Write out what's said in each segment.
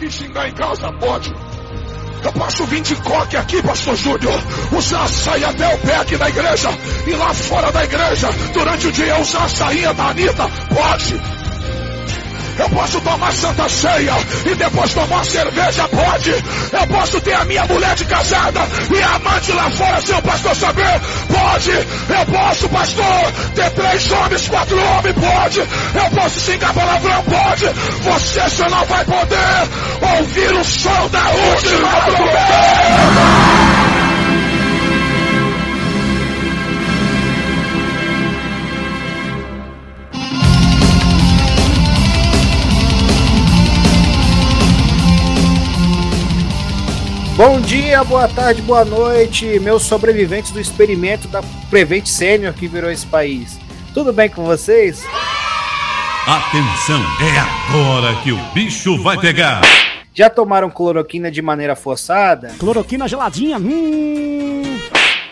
aqui xingar em casa? Pode. Eu vir de coque aqui, pastor Júnior, usar açaí até o pé aqui na igreja, e lá fora da igreja, durante o dia, usar a sainha da Anitta? Pode. Eu posso tomar santa ceia e depois tomar cerveja, pode. Eu posso ter a minha mulher de casada e amante lá fora sem o pastor saber, pode. Eu posso, pastor, ter três homens, quatro homens, pode. Eu posso xingar palavrão, pode. Você só não vai poder ouvir o som da última trombeta. Bom dia, boa tarde, boa noite, meus sobreviventes do experimento da Prevent Senior que virou esse país. Tudo bem com vocês? Atenção, é agora que o bicho vai pegar. Já tomaram cloroquina de maneira forçada? Cloroquina geladinha. Hum.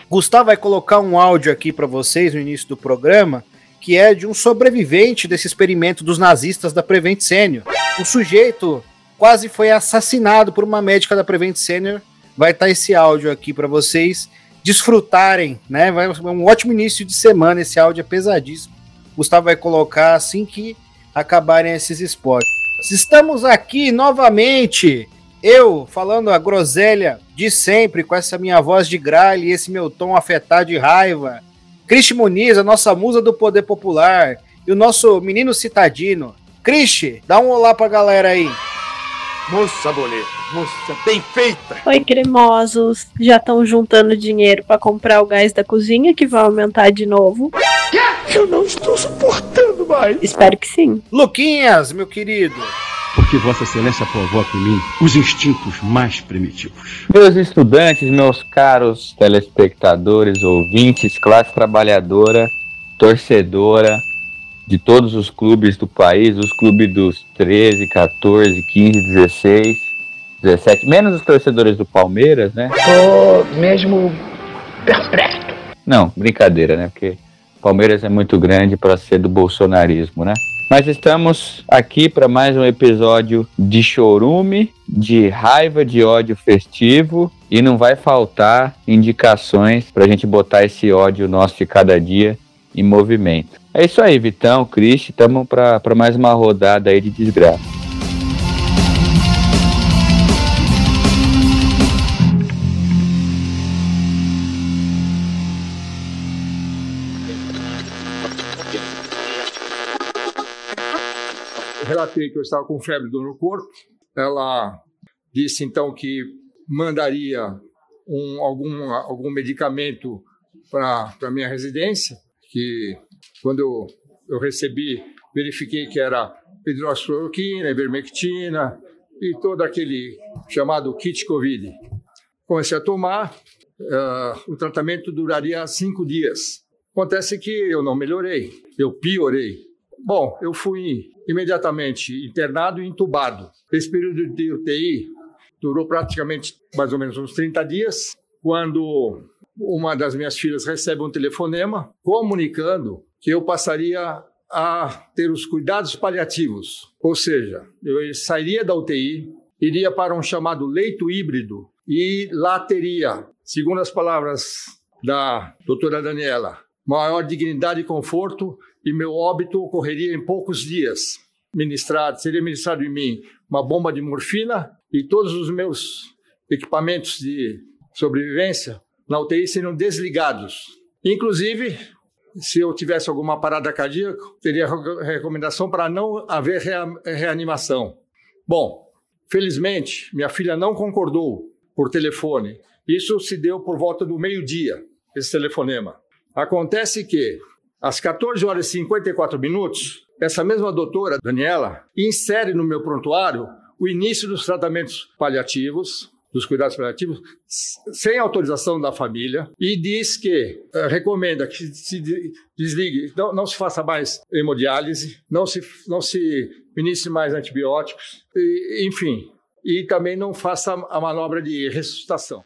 Gustavo vai colocar um áudio aqui para vocês no início do programa, que é de um sobrevivente desse experimento dos nazistas da Prevent Senior. O sujeito quase foi assassinado por uma médica da Prevent Senior. Vai estar tá esse áudio aqui para vocês desfrutarem, né? Vai um ótimo início de semana. Esse áudio é pesadíssimo. Gustavo vai colocar assim que acabarem esses spots. Estamos aqui novamente. Eu falando a groselha de sempre com essa minha voz de gralha e esse meu tom afetado de raiva. Cristi Muniz, a nossa musa do poder popular, e o nosso menino citadino. Cristi, dá um olá pra galera aí. Moça bonita, moça bem feita. Oi, cremosos. Já estão juntando dinheiro para comprar o gás da cozinha que vai aumentar de novo? Eu não estou suportando mais. Espero que sim. Luquinhas, meu querido. Porque Vossa Excelência provoca em mim os instintos mais primitivos. Meus estudantes, meus caros telespectadores, ouvintes, classe trabalhadora, torcedora, de todos os clubes do país, os clubes dos 13, 14, 15, 16, 17, menos os torcedores do Palmeiras, né? Tô mesmo perplexo. Não, brincadeira, né? Porque Palmeiras é muito grande para ser do bolsonarismo, né? Mas estamos aqui para mais um episódio de chorume, de raiva, de ódio festivo e não vai faltar indicações para a gente botar esse ódio nosso de cada dia em movimento. É isso aí, Vitão, Cristi, estamos para mais uma rodada aí de desgraça. Relatei que eu estava com febre do no corpo. Ela disse então que mandaria um, algum, algum medicamento para a minha residência, que quando eu, eu recebi, verifiquei que era hidroxicloroquina, ivermectina e todo aquele chamado kit Covid. Comecei a tomar, uh, o tratamento duraria cinco dias. Acontece que eu não melhorei, eu piorei. Bom, eu fui imediatamente internado e entubado. Esse período de UTI durou praticamente mais ou menos uns 30 dias, quando uma das minhas filhas recebe um telefonema comunicando que eu passaria a ter os cuidados paliativos, ou seja, eu sairia da UTI, iria para um chamado leito híbrido e lá teria, segundo as palavras da doutora Daniela, maior dignidade e conforto e meu óbito ocorreria em poucos dias. Ministrado, seria ministrado em mim uma bomba de morfina e todos os meus equipamentos de sobrevivência na UTI seriam desligados. Inclusive, se eu tivesse alguma parada cardíaca, teria recomendação para não haver reanimação. Bom, felizmente, minha filha não concordou por telefone. Isso se deu por volta do meio-dia, esse telefonema. Acontece que, às 14 horas e 54 minutos, essa mesma doutora, Daniela, insere no meu prontuário o início dos tratamentos paliativos, dos cuidados paliativos sem autorização da família e diz que uh, recomenda que se desligue, não, não, se faça mais hemodiálise, não se, não se inicie mais antibióticos, e, enfim, e também não faça a manobra de ressuscitação.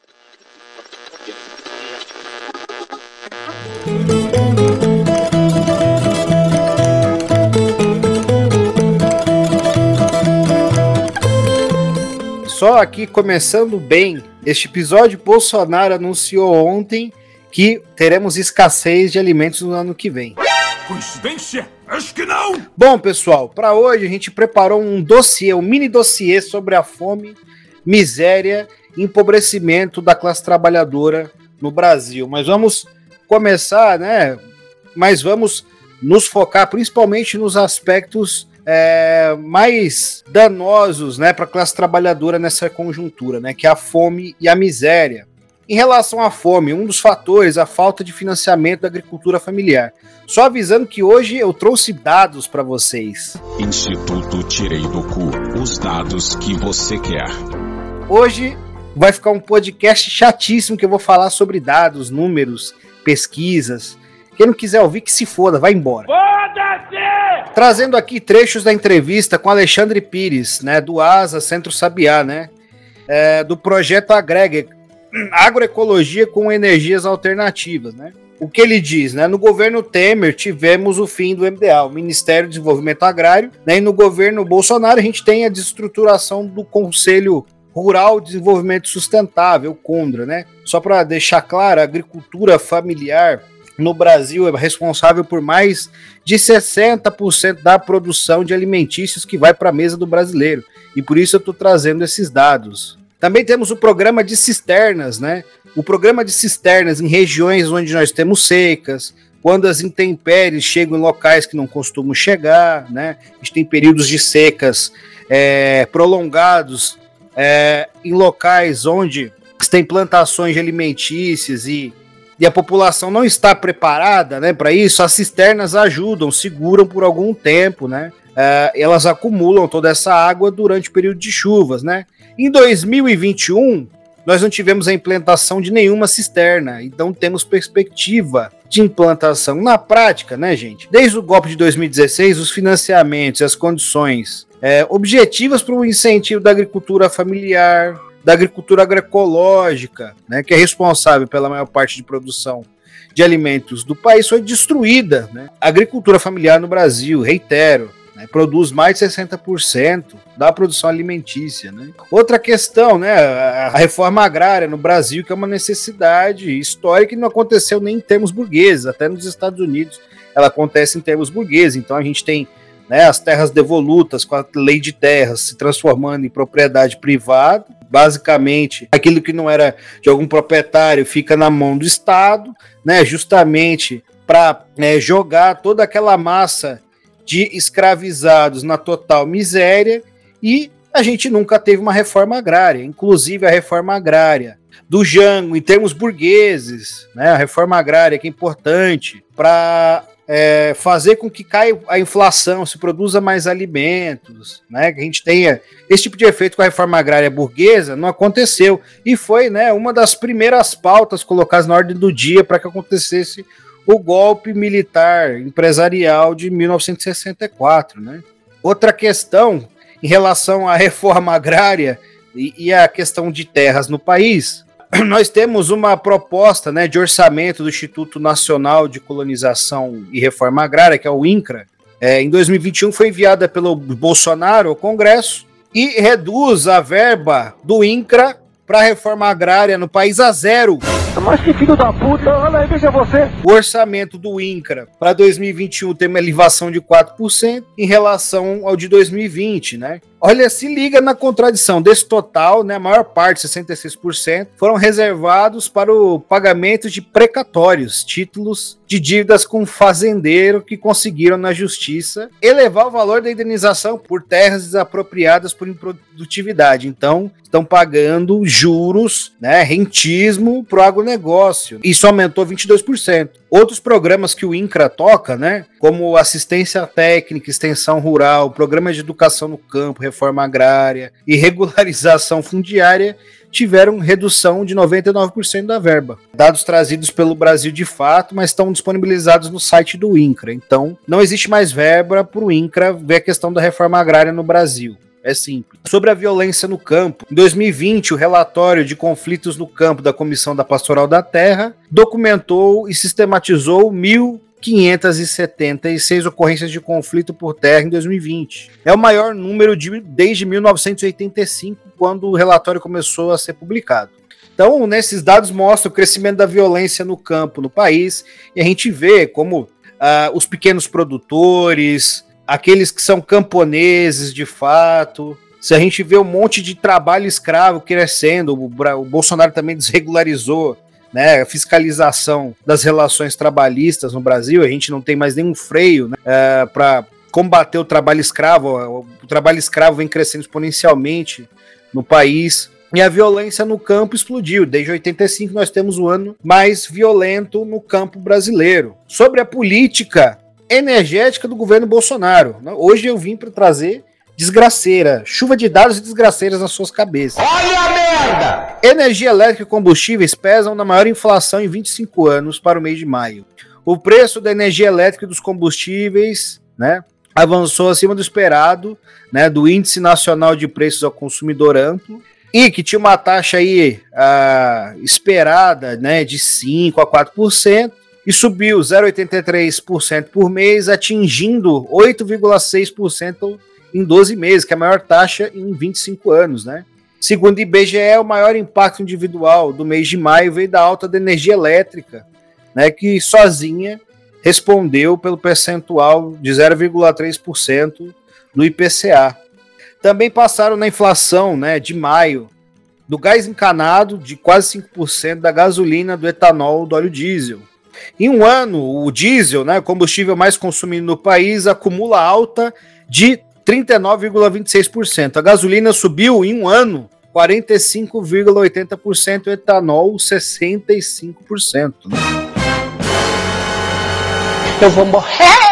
Só aqui começando bem. Este episódio, Bolsonaro anunciou ontem que teremos escassez de alimentos no ano que vem. Coincidência? Acho que não! Bom, pessoal, para hoje a gente preparou um dossiê, um mini dossiê sobre a fome, miséria e empobrecimento da classe trabalhadora no Brasil. Mas vamos começar, né? Mas vamos nos focar principalmente nos aspectos é, mais danosos né, para a classe trabalhadora nessa conjuntura, né, que é a fome e a miséria. Em relação à fome, um dos fatores é a falta de financiamento da agricultura familiar. Só avisando que hoje eu trouxe dados para vocês. Instituto Tirei do Cu os dados que você quer. Hoje vai ficar um podcast chatíssimo que eu vou falar sobre dados, números, pesquisas. Quem não quiser ouvir, que se foda, vai embora. Foda-se! Trazendo aqui trechos da entrevista com Alexandre Pires, né, do ASA Centro Sabiá, né, é, do projeto Agrega, Agroecologia com Energias Alternativas, né. O que ele diz, né? No governo Temer tivemos o fim do MDA, o Ministério do Desenvolvimento Agrário, né? E no governo Bolsonaro a gente tem a desestruturação do Conselho Rural de Desenvolvimento Sustentável, CONDRA, né? Só para deixar claro, a agricultura familiar no Brasil é responsável por mais de 60% da produção de alimentícios que vai para a mesa do brasileiro. E por isso eu estou trazendo esses dados. Também temos o programa de cisternas, né? O programa de cisternas em regiões onde nós temos secas, quando as intempéries chegam em locais que não costumam chegar, né? A gente tem períodos de secas é, prolongados é, em locais onde tem plantações alimentícias e e a população não está preparada né, para isso, as cisternas ajudam, seguram por algum tempo, né? Uh, elas acumulam toda essa água durante o período de chuvas, né? Em 2021, nós não tivemos a implantação de nenhuma cisterna, então temos perspectiva de implantação na prática, né, gente? Desde o golpe de 2016, os financiamentos e as condições é, objetivas para o incentivo da agricultura familiar, da agricultura agroecológica, né, que é responsável pela maior parte de produção de alimentos do país, foi destruída. Né? A agricultura familiar no Brasil, reitero, né, produz mais de 60% da produção alimentícia. Né? Outra questão, né, a reforma agrária no Brasil, que é uma necessidade histórica e não aconteceu nem em termos burgueses, até nos Estados Unidos ela acontece em termos burgueses. Então a gente tem né, as terras devolutas com a lei de terras se transformando em propriedade privada, basicamente aquilo que não era de algum proprietário fica na mão do Estado, né, justamente para né, jogar toda aquela massa de escravizados na total miséria e a gente nunca teve uma reforma agrária, inclusive a reforma agrária do Jango, em termos burgueses, né, a reforma agrária que é importante para é, fazer com que caia a inflação, se produza mais alimentos, né? Que a gente tenha esse tipo de efeito com a reforma agrária burguesa, não aconteceu. E foi né, uma das primeiras pautas colocadas na ordem do dia para que acontecesse o golpe militar empresarial de 1964. Né? Outra questão em relação à reforma agrária e, e a questão de terras no país, nós temos uma proposta né, de orçamento do Instituto Nacional de Colonização e Reforma Agrária, que é o INCRA. É, em 2021 foi enviada pelo Bolsonaro ao Congresso e reduz a verba do INCRA para a reforma agrária no país a zero. Mas que filho da puta, olha aí, veja você. O orçamento do INCRA para 2021 tem uma elevação de 4% em relação ao de 2020, né? Olha, se liga na contradição desse total, né? A maior parte, 66%, foram reservados para o pagamento de precatórios, títulos de dívidas com fazendeiro que conseguiram na justiça elevar o valor da indenização por terras desapropriadas por improdutividade. Então, estão pagando juros, né, rentismo para o agronegócio. Isso aumentou 22%. Outros programas que o INCRA toca, né, como assistência técnica, extensão rural, programas de educação no campo, reforma agrária e regularização fundiária, tiveram redução de 99% da verba. Dados trazidos pelo Brasil de fato, mas estão disponibilizados no site do INCRA. Então, não existe mais verba para o INCRA ver a questão da reforma agrária no Brasil. É simples. Sobre a violência no campo. Em 2020, o relatório de conflitos no campo da Comissão da Pastoral da Terra documentou e sistematizou 1.000 576 ocorrências de conflito por terra em 2020. É o maior número de, desde 1985, quando o relatório começou a ser publicado. Então, nesses dados mostra o crescimento da violência no campo no país, e a gente vê como uh, os pequenos produtores, aqueles que são camponeses de fato, se a gente vê um monte de trabalho escravo crescendo, o, Bolsonaro também desregularizou né, a fiscalização das relações trabalhistas no Brasil, a gente não tem mais nenhum freio né, é, para combater o trabalho escravo. O trabalho escravo vem crescendo exponencialmente no país. E a violência no campo explodiu. Desde 85 nós temos o ano mais violento no campo brasileiro. Sobre a política energética do governo Bolsonaro. Né, hoje eu vim para trazer desgraceira, chuva de dados e desgraceiras nas suas cabeças. Olha a merda! Energia elétrica e combustíveis pesam na maior inflação em 25 anos para o mês de maio. O preço da energia elétrica e dos combustíveis, né, avançou acima do esperado, né, do Índice Nacional de Preços ao Consumidor Amplo, e que tinha uma taxa aí uh, esperada, né, de 5 a 4%, e subiu 0,83% por mês, atingindo 8,6% em 12 meses, que é a maior taxa em 25 anos, né? Segundo o IBGE, o maior impacto individual do mês de maio veio da alta da energia elétrica, né, que sozinha respondeu pelo percentual de 0,3% do IPCA. Também passaram na inflação né, de maio do gás encanado de quase 5%, da gasolina, do etanol, do óleo diesel. Em um ano, o diesel, né, combustível mais consumido no país, acumula alta de 39,26%. A gasolina subiu em um ano 45,80%, o etanol 65%. Né? Eu vou morrer!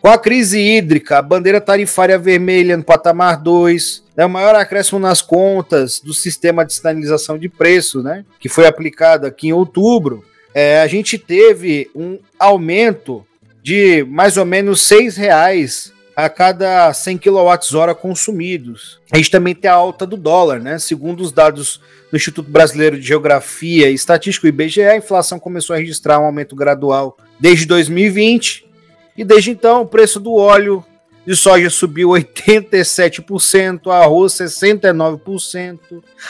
Com a crise hídrica, a bandeira tarifária vermelha no patamar 2, é o maior acréscimo nas contas do sistema de sinalização de preço, né, que foi aplicado aqui em outubro, é, a gente teve um aumento de mais ou menos R$ reais a cada 100 kWh consumidos. A gente também tem a alta do dólar, né? Segundo os dados do Instituto Brasileiro de Geografia e Estatística, o IBGE, a inflação começou a registrar um aumento gradual desde 2020 e desde então o preço do óleo de soja subiu 87%, o arroz 69%,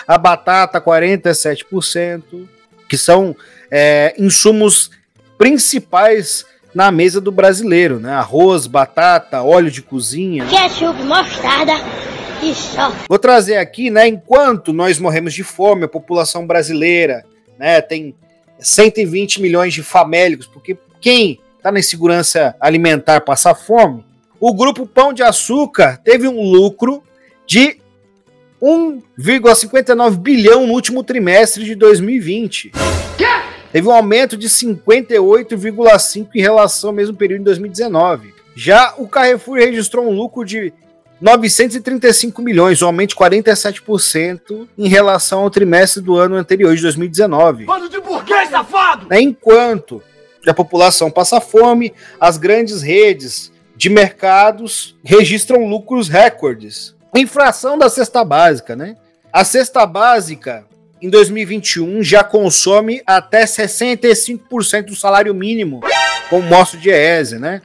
a batata 47%, que são é, insumos principais na mesa do brasileiro, né? Arroz, batata, óleo de cozinha. Ketchup, mostarda e só. Vou trazer aqui, né? Enquanto nós morremos de fome, a população brasileira, né? Tem 120 milhões de famélicos, porque quem está na insegurança alimentar passa fome. O grupo Pão de Açúcar teve um lucro de 1,59 bilhão no último trimestre de 2020. Que? teve um aumento de 58,5% em relação ao mesmo período de 2019. Já o Carrefour registrou um lucro de 935 milhões, um aumento de 47% em relação ao trimestre do ano anterior, de 2019. Bando de burguês, safado! Enquanto a população passa fome, as grandes redes de mercados registram lucros recordes. Infração da cesta básica, né? A cesta básica em 2021 já consome até 65% do salário mínimo, como mostra o Diese, né?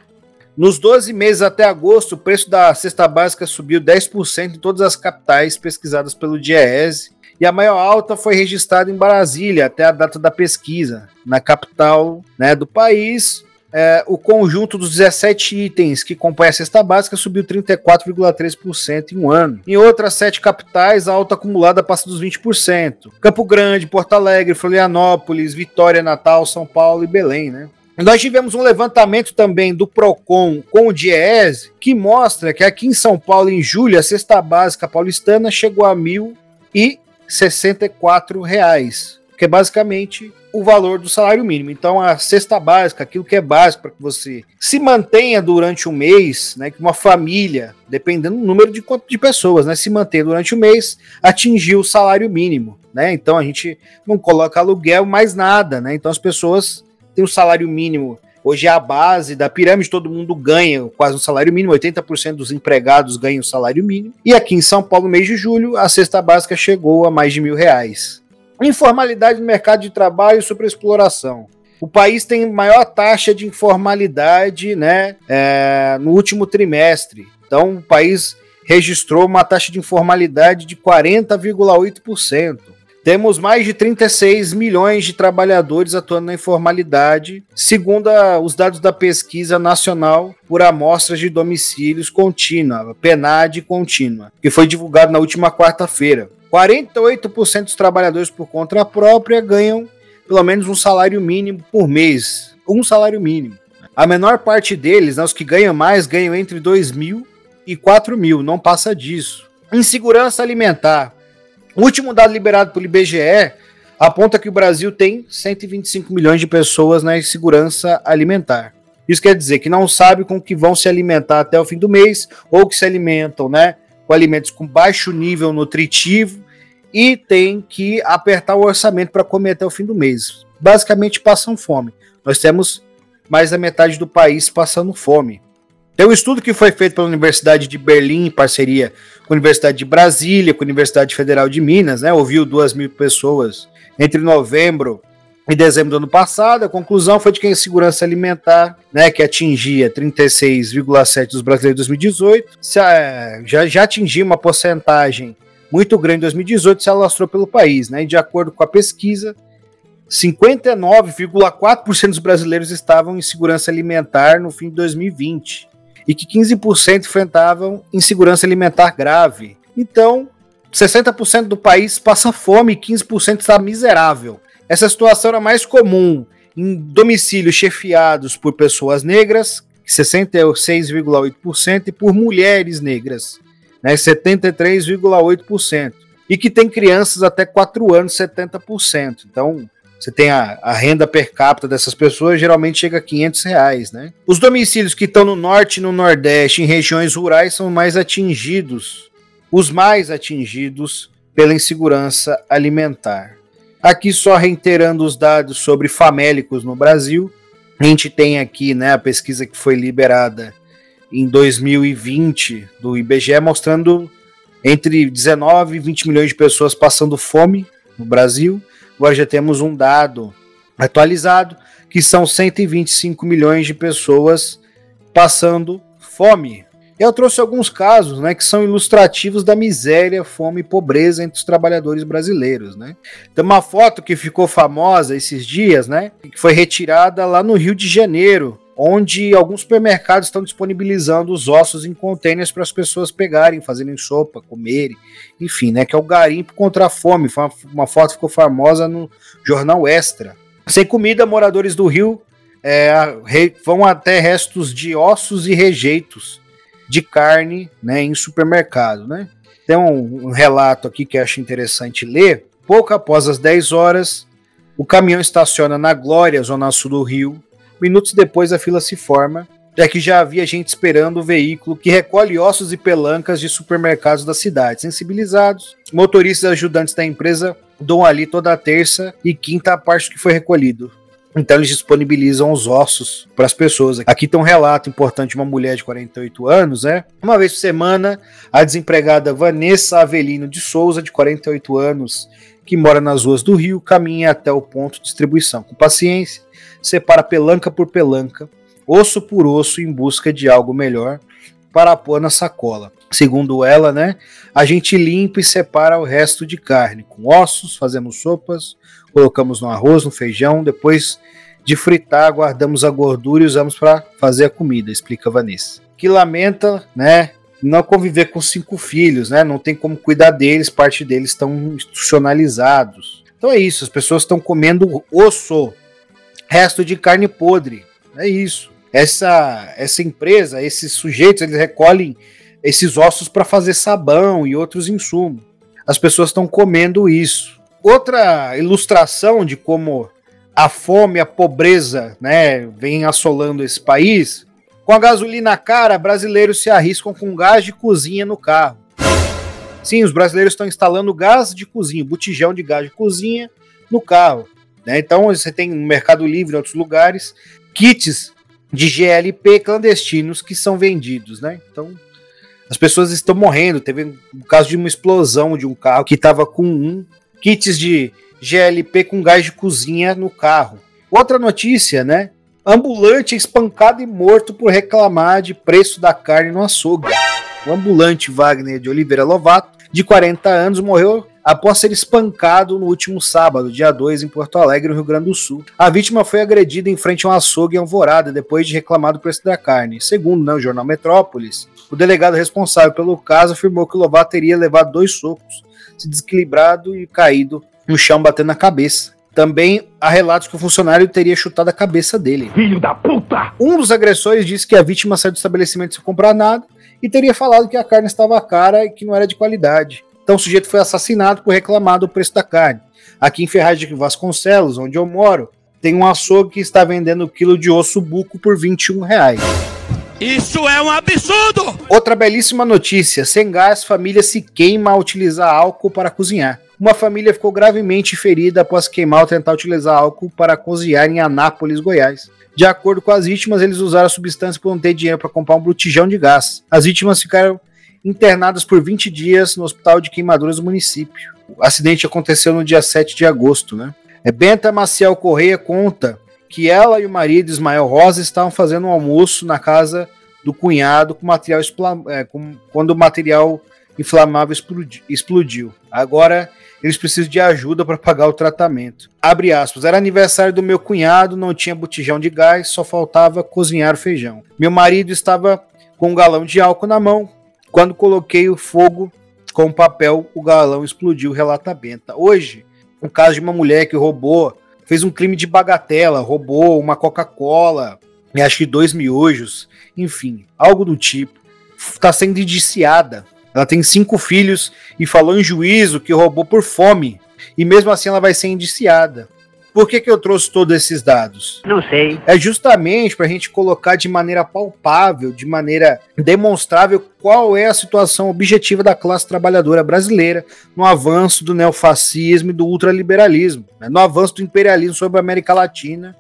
Nos 12 meses até agosto, o preço da cesta básica subiu 10% em todas as capitais pesquisadas pelo Diese, e a maior alta foi registrada em Brasília até a data da pesquisa, na capital né, do país, é, o conjunto dos 17 itens que compõem a cesta básica subiu 34,3% em um ano. Em outras sete capitais, a alta acumulada passa dos 20%. Campo Grande, Porto Alegre, Florianópolis, Vitória, Natal, São Paulo e Belém, né? Nós tivemos um levantamento também do Procon com o Diese, que mostra que aqui em São Paulo, em julho, a cesta básica paulistana chegou a 1.064 reais, que é basicamente o valor do salário mínimo. Então, a cesta básica, aquilo que é básico para que você se mantenha durante um mês, né, que uma família, dependendo do número de de pessoas, né, se manter durante o mês, atingir o salário mínimo, né? Então a gente não coloca aluguel mais nada, né? Então as pessoas têm o salário mínimo Hoje é a base da pirâmide, todo mundo ganha quase um salário mínimo, 80% dos empregados ganham o salário mínimo. E aqui em São Paulo, no mês de julho, a cesta básica chegou a mais de mil reais. Informalidade no mercado de trabalho e superexploração. O país tem maior taxa de informalidade né, é, no último trimestre. Então, o país registrou uma taxa de informalidade de 40,8%. Temos mais de 36 milhões de trabalhadores atuando na informalidade, segundo a, os dados da Pesquisa Nacional por Amostras de Domicílios Contínua, PNAD Contínua, que foi divulgado na última quarta-feira. 48% dos trabalhadores por conta própria ganham pelo menos um salário mínimo por mês. Um salário mínimo. A menor parte deles, né, os que ganham mais, ganham entre 2 mil e 4 mil, não passa disso. Insegurança alimentar. O último dado liberado pelo IBGE aponta que o Brasil tem 125 milhões de pessoas na insegurança alimentar. Isso quer dizer que não sabe com que vão se alimentar até o fim do mês, ou que se alimentam, né, com alimentos com baixo nível nutritivo e tem que apertar o orçamento para comer até o fim do mês. Basicamente passam fome. Nós temos mais da metade do país passando fome. Tem um estudo que foi feito pela Universidade de Berlim, em parceria com a Universidade de Brasília, com a Universidade Federal de Minas, né? Ouviu duas mil pessoas entre novembro e dezembro do ano passado. A conclusão foi de que a insegurança alimentar, né, que atingia 36,7% dos brasileiros em 2018, eh, já, já atingia uma porcentagem muito grande em 2018, se alastrou pelo país. Né? E de acordo com a pesquisa, 59,4% dos brasileiros estavam em segurança alimentar no fim de 2020 e que 15% enfrentavam insegurança alimentar grave. Então, 60% do país passa fome e 15% está miserável. Essa situação era mais comum em domicílios chefiados por pessoas negras, 66,8%, e por mulheres negras, né, 73,8%. E que tem crianças até 4 anos, 70%. Então, você tem a, a, renda per capita dessas pessoas, geralmente chega a 500 reais, né? Os domicílios que estão no norte e no nordeste, em regiões rurais, são mais atingidos, os mais atingidos pela insegurança alimentar. Aqui só reiterando os dados sobre famélicos no Brasil, a gente tem aqui né, a pesquisa que foi liberada em 2020 do IBGE, mostrando entre 19 e 20 milhões de pessoas passando fome no Brasil, Agora já temos um dado atualizado que são 125 milhões de pessoas passando fome. Eu trouxe alguns casos, né, que são ilustrativos da miséria, fome e pobreza entre os trabalhadores brasileiros, né? Tem uma foto que ficou famosa esses dias, né, que foi retirada lá no Rio de Janeiro, onde alguns supermercados estão disponibilizando os ossos em contêineres para as pessoas pegarem, fazerem sopa, comerem, enfim, né? Que é o garimpo contra a fome. Uma, uma foto ficou famosa no jornal Extra. Sem comida, moradores do Rio é, re, vão até restos de ossos e rejeitos de carne, né, em supermercado, né? Tem um, um relato aqui que acho interessante ler. Pouco após as 10 horas, o caminhão estaciona na Glória, zona sul do Rio, Minutos depois a fila se forma, já que já havia gente esperando o veículo que recolhe ossos e pelancas de supermercados da cidade. Sensibilizados, motoristas e ajudantes da empresa dão ali toda terça e quinta a parte que foi recolhido. Então eles disponibilizam os ossos para as pessoas. Aqui tem um relato importante de uma mulher de 48 anos, né? Uma vez por semana, a desempregada Vanessa Avelino de Souza, de 48 anos, que mora nas ruas do Rio, caminha até o ponto de distribuição. Com paciência, separa pelanca por pelanca, osso por osso, em busca de algo melhor para pôr na sacola. Segundo ela, né, a gente limpa e separa o resto de carne. Com ossos, fazemos sopas, colocamos no arroz, no feijão, depois de fritar, guardamos a gordura e usamos para fazer a comida, explica Vanessa. Que lamenta, né, não conviver com cinco filhos, né? Não tem como cuidar deles, parte deles estão institucionalizados. Então é isso, as pessoas estão comendo osso, resto de carne podre. É isso. Essa, essa empresa, esses sujeitos, eles recolhem esses ossos para fazer sabão e outros insumos. As pessoas estão comendo isso. Outra ilustração de como a fome, a pobreza, né, vem assolando esse país. Com a gasolina cara, brasileiros se arriscam com gás de cozinha no carro. Sim, os brasileiros estão instalando gás de cozinha, botijão de gás de cozinha no carro. Né? Então você tem no Mercado Livre em outros lugares kits de GLP clandestinos que são vendidos, né? Então as pessoas estão morrendo. Teve um caso de uma explosão de um carro que estava com um kits de GLP com gás de cozinha no carro. Outra notícia, né? Ambulante espancado e morto por reclamar de preço da carne no açougue. O ambulante Wagner de Oliveira Lovato, de 40 anos, morreu após ser espancado no último sábado, dia 2, em Porto Alegre, no Rio Grande do Sul. A vítima foi agredida em frente a um açougue em Alvorada, depois de reclamar do preço da carne. Segundo né, o jornal Metrópolis, o delegado responsável pelo caso afirmou que o Lovato teria levado dois socos, se desequilibrado e caído no chão, batendo na cabeça. Também há relatos que o funcionário teria chutado a cabeça dele. Filho da puta! Um dos agressores disse que a vítima saiu do estabelecimento sem comprar nada e teria falado que a carne estava cara e que não era de qualidade. Então o sujeito foi assassinado por reclamar do preço da carne. Aqui em Ferraz de Vasconcelos, onde eu moro, tem um açougue que está vendendo o quilo de osso buco por 21 reais. Isso é um absurdo! Outra belíssima notícia: sem gás, família se queima ao utilizar álcool para cozinhar. Uma família ficou gravemente ferida após queimar ao tentar utilizar álcool para cozinhar em Anápolis, Goiás. De acordo com as vítimas, eles usaram a substância por não ter dinheiro para comprar um botijão de gás. As vítimas ficaram internadas por 20 dias no hospital de queimaduras do município. O acidente aconteceu no dia 7 de agosto, né? É Benta Maciel Correia conta que ela e o marido Ismael Rosa estavam fazendo um almoço na casa do cunhado com material é, com, quando o material inflamável explodi, explodiu. Agora eles precisam de ajuda para pagar o tratamento. Abre aspas. Era aniversário do meu cunhado, não tinha botijão de gás, só faltava cozinhar o feijão. Meu marido estava com um galão de álcool na mão. Quando coloquei o fogo com o papel, o galão explodiu, relata Benta. Hoje, o caso de uma mulher que roubou, fez um crime de bagatela, roubou uma Coca-Cola, acho que dois miojos, enfim, algo do tipo. Está sendo indiciada ela tem cinco filhos e falou em juízo que roubou por fome. E mesmo assim ela vai ser indiciada. Por que, que eu trouxe todos esses dados? Não sei. É justamente para a gente colocar de maneira palpável, de maneira demonstrável, qual é a situação objetiva da classe trabalhadora brasileira no avanço do neofascismo e do ultraliberalismo, né? no avanço do imperialismo sobre a América Latina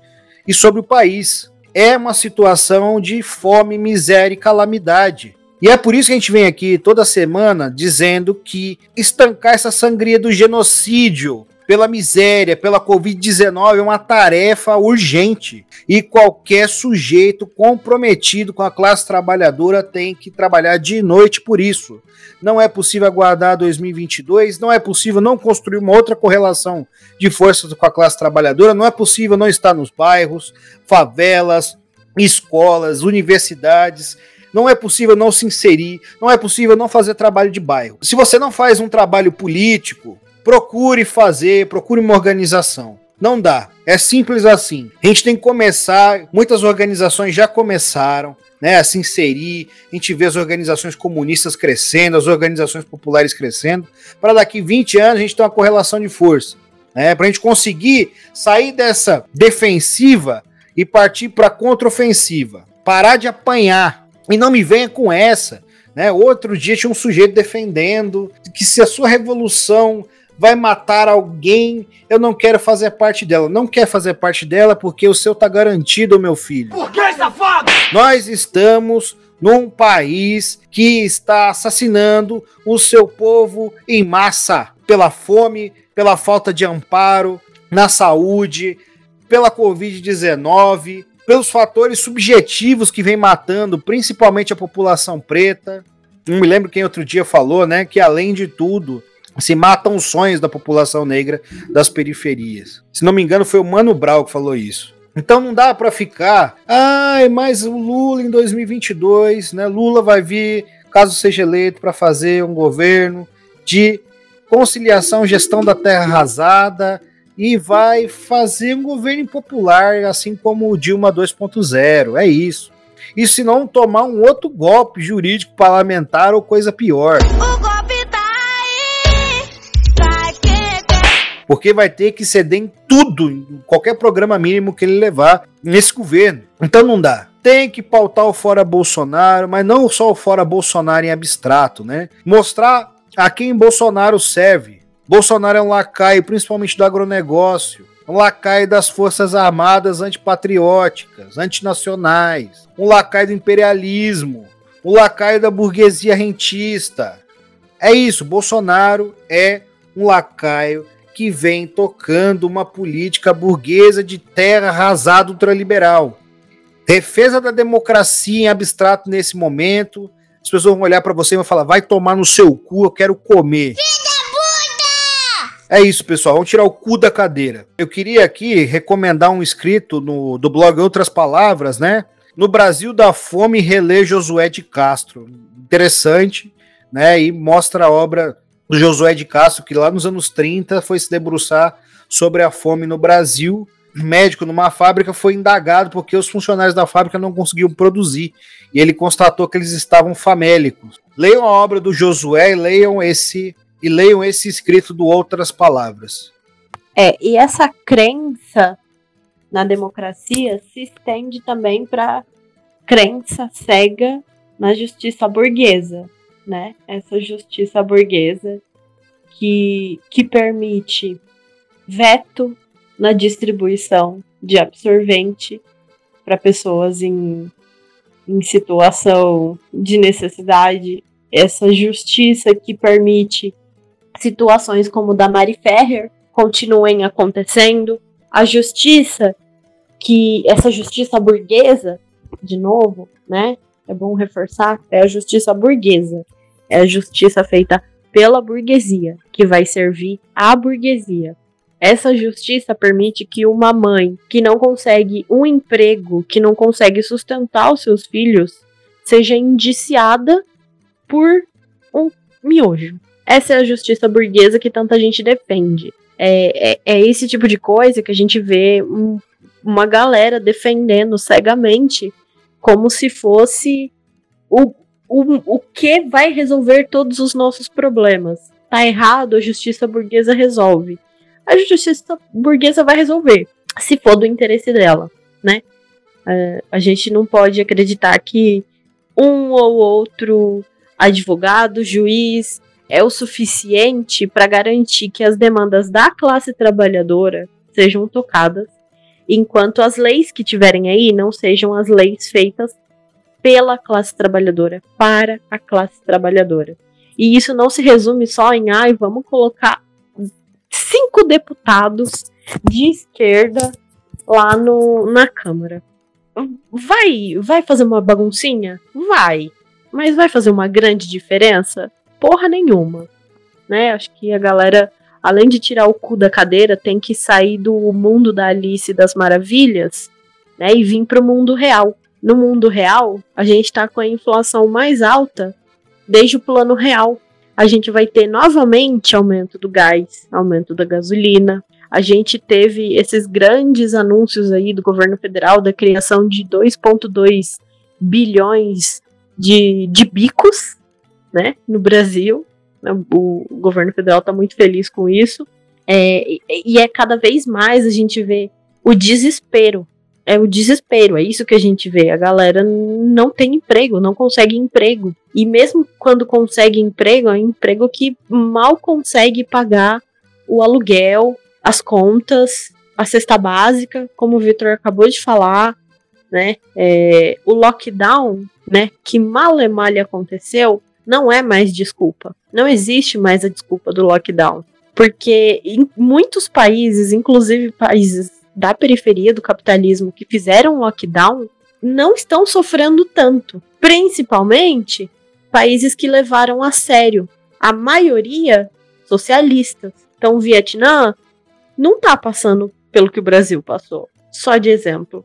e sobre o país. É uma situação de fome, miséria e calamidade. E é por isso que a gente vem aqui toda semana dizendo que estancar essa sangria do genocídio pela miséria, pela Covid-19 é uma tarefa urgente. E qualquer sujeito comprometido com a classe trabalhadora tem que trabalhar de noite por isso. Não é possível aguardar 2022, não é possível não construir uma outra correlação de forças com a classe trabalhadora, não é possível não estar nos bairros, favelas, escolas, universidades não é possível não se inserir, não é possível não fazer trabalho de bairro. Se você não faz um trabalho político, procure fazer, procure uma organização. Não dá. É simples assim. A gente tem que começar, muitas organizações já começaram, né, a se inserir, a gente vê as organizações comunistas crescendo, as organizações populares crescendo, para daqui 20 anos a gente ter uma correlação de força, né, para a gente conseguir sair dessa defensiva e partir para contraofensiva, parar de apanhar, e não me venha com essa. Né? Outro dia tinha um sujeito defendendo que se a sua revolução vai matar alguém, eu não quero fazer parte dela. Não quer fazer parte dela porque o seu tá garantido, meu filho. Por que, safado? Nós estamos num país que está assassinando o seu povo em massa pela fome, pela falta de amparo na saúde, pela Covid-19, pelos fatores subjetivos que vem matando, principalmente a população preta. Não me lembro quem outro dia falou, né, que além de tudo, se matam os sonhos da população negra das periferias. Se não me engano, foi o Mano Brown que falou isso. Então não dá para ficar, ai, mas o Lula em 2022, né? Lula vai vir, caso seja eleito, para fazer um governo de conciliação, gestão da terra arrasada, e vai fazer um governo impopular, assim como o Dilma 2.0. É isso. E se não tomar um outro golpe jurídico parlamentar ou coisa pior. O Porque vai ter que ceder em tudo, em qualquer programa mínimo que ele levar nesse governo. Então não dá. Tem que pautar o fora Bolsonaro, mas não só o fora Bolsonaro em abstrato, né? Mostrar a quem Bolsonaro serve Bolsonaro é um lacaio, principalmente do agronegócio, um lacaio das forças armadas antipatrióticas, antinacionais, um lacaio do imperialismo, um lacaio da burguesia rentista. É isso, Bolsonaro é um lacaio que vem tocando uma política burguesa de terra arrasada ultraliberal. Defesa da democracia em abstrato nesse momento. As pessoas vão olhar para você e vão falar: vai tomar no seu cu, eu quero comer. É isso, pessoal. Vamos tirar o cu da cadeira. Eu queria aqui recomendar um escrito no, do blog Outras Palavras, né? No Brasil da Fome, relê Josué de Castro. Interessante, né? E mostra a obra do Josué de Castro, que lá nos anos 30 foi se debruçar sobre a fome no Brasil. Médico numa fábrica foi indagado porque os funcionários da fábrica não conseguiam produzir. E ele constatou que eles estavam famélicos. Leiam a obra do Josué e leiam esse e leiam esse escrito do Outras Palavras. É, e essa crença na democracia se estende também para crença cega na justiça burguesa, né? Essa justiça burguesa que, que permite veto na distribuição de absorvente para pessoas em, em situação de necessidade, essa justiça que permite situações como da Mari Ferrer continuem acontecendo, a justiça que essa justiça burguesa, de novo, né? É bom reforçar, é a justiça burguesa. É a justiça feita pela burguesia, que vai servir à burguesia. Essa justiça permite que uma mãe que não consegue um emprego, que não consegue sustentar os seus filhos, seja indiciada por um miojo. Essa é a justiça burguesa que tanta gente defende. É, é, é esse tipo de coisa que a gente vê um, uma galera defendendo cegamente como se fosse o, o, o que vai resolver todos os nossos problemas. Tá errado, a justiça burguesa resolve. A justiça burguesa vai resolver, se for do interesse dela, né? Uh, a gente não pode acreditar que um ou outro advogado, juiz, é o suficiente para garantir que as demandas da classe trabalhadora sejam tocadas, enquanto as leis que tiverem aí não sejam as leis feitas pela classe trabalhadora, para a classe trabalhadora. E isso não se resume só em, ai, vamos colocar cinco deputados de esquerda lá no, na Câmara. Vai, vai fazer uma baguncinha? Vai. Mas vai fazer uma grande diferença? porra nenhuma. Né? Acho que a galera, além de tirar o cu da cadeira, tem que sair do mundo da Alice das Maravilhas né, e vir para o mundo real. No mundo real, a gente está com a inflação mais alta desde o plano real. A gente vai ter novamente aumento do gás, aumento da gasolina. A gente teve esses grandes anúncios aí do governo federal da criação de 2,2 bilhões de, de bicos né, no Brasil. O, governo federal está muito feliz com isso. É, e é cada vez mais a gente vê o desespero. É o desespero, é isso que a gente vê. A galera não tem emprego, não consegue emprego. E mesmo quando consegue emprego, é um emprego que mal consegue pagar o aluguel, as contas, a cesta básica, como o Victor acabou de falar, né? É, o lockdown, né? Que mal e mal aconteceu, não é mais desculpa. Não existe mais a desculpa do lockdown. Porque em muitos países, inclusive países da periferia do capitalismo que fizeram lockdown, não estão sofrendo tanto. Principalmente países que levaram a sério. A maioria socialistas. Então, o Vietnã não está passando pelo que o Brasil passou. Só de exemplo.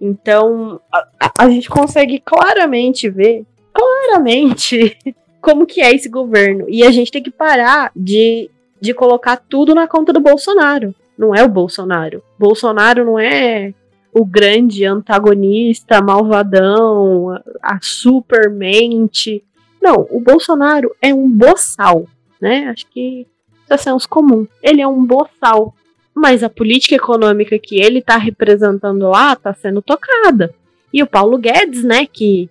Então, a, a gente consegue claramente ver claramente como que é esse governo. E a gente tem que parar de, de colocar tudo na conta do Bolsonaro. Não é o Bolsonaro. Bolsonaro não é o grande antagonista, malvadão, a, supermente. Não, o Bolsonaro é um boçal, né? Acho que isso é senso comum. Ele é um boçal. Mas a política econômica que ele está representando lá está sendo tocada. E o Paulo Guedes, né, que